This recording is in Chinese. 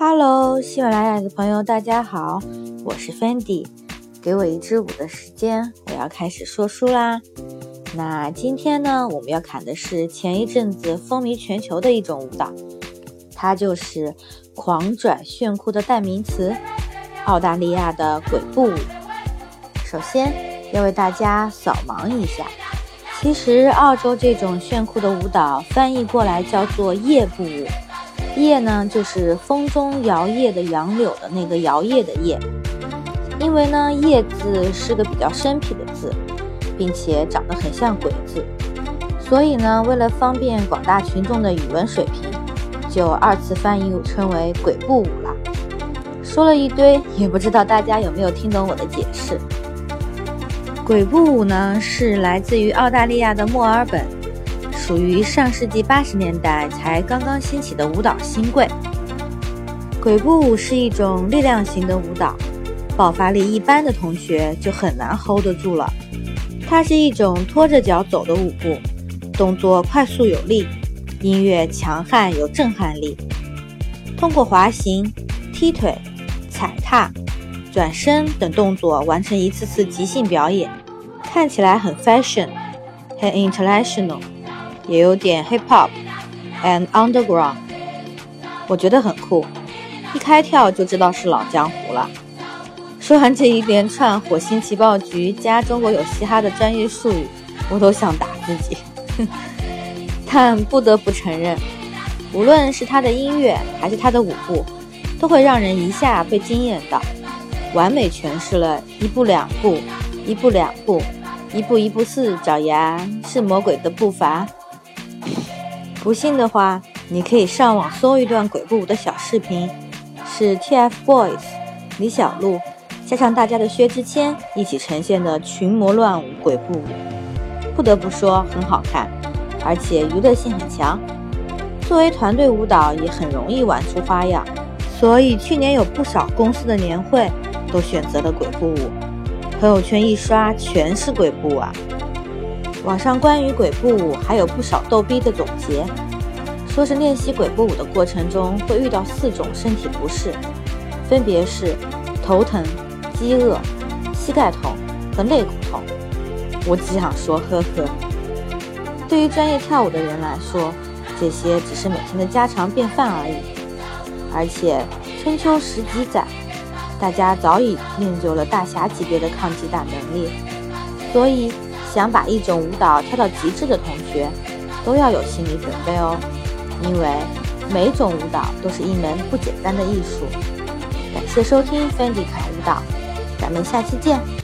Hello，喜马拉雅的朋友，大家好，我是 Fendi。给我一支舞的时间，我要开始说书啦。那今天呢，我们要看的是前一阵子风靡全球的一种舞蹈，它就是狂拽炫酷的代名词——澳大利亚的鬼步舞。首先要为大家扫盲一下，其实澳洲这种炫酷的舞蹈翻译过来叫做夜步舞。叶呢，就是风中摇曳的杨柳的那个摇曳的叶。因为呢，叶字是个比较生僻的字，并且长得很像鬼字，所以呢，为了方便广大群众的语文水平，就二次翻译称为鬼步舞了。说了一堆，也不知道大家有没有听懂我的解释。鬼步舞呢，是来自于澳大利亚的墨尔本。属于上世纪八十年代才刚刚兴起的舞蹈新贵。鬼步舞是一种力量型的舞蹈，爆发力一般的同学就很难 hold 得住了。它是一种拖着脚走的舞步，动作快速有力，音乐强悍有震撼力。通过滑行、踢腿、踩踏、转身等动作完成一次次即兴表演，看起来很 fashion，很 international。也有点 hip hop and underground，我觉得很酷，一开跳就知道是老江湖了。说完这一连串火星情报局加中国有嘻哈的专业术语，我都想打自己。但不得不承认，无论是他的音乐还是他的舞步，都会让人一下被惊艳到，完美诠释了一步两步，一步两步，一步一步四脚丫是魔鬼的步伐。不信的话，你可以上网搜一段鬼步舞的小视频，是 TFBOYS 李小璐加上大家的薛之谦一起呈现的群魔乱舞鬼步舞。不得不说很好看，而且娱乐性很强。作为团队舞蹈，也很容易玩出花样。所以去年有不少公司的年会都选择了鬼步舞，朋友圈一刷全是鬼步啊。网上关于鬼步舞还有不少逗逼的总结，说是练习鬼步舞的过程中会遇到四种身体不适，分别是头疼、饥饿、膝盖痛和肋骨痛。我只想说，呵呵。对于专业跳舞的人来说，这些只是每天的家常便饭而已。而且春秋十几载，大家早已练就了大侠级别的抗击打能力，所以。想把一种舞蹈跳到极致的同学，都要有心理准备哦，因为每种舞蹈都是一门不简单的艺术。感谢收听 Fendi 看舞蹈，咱们下期见。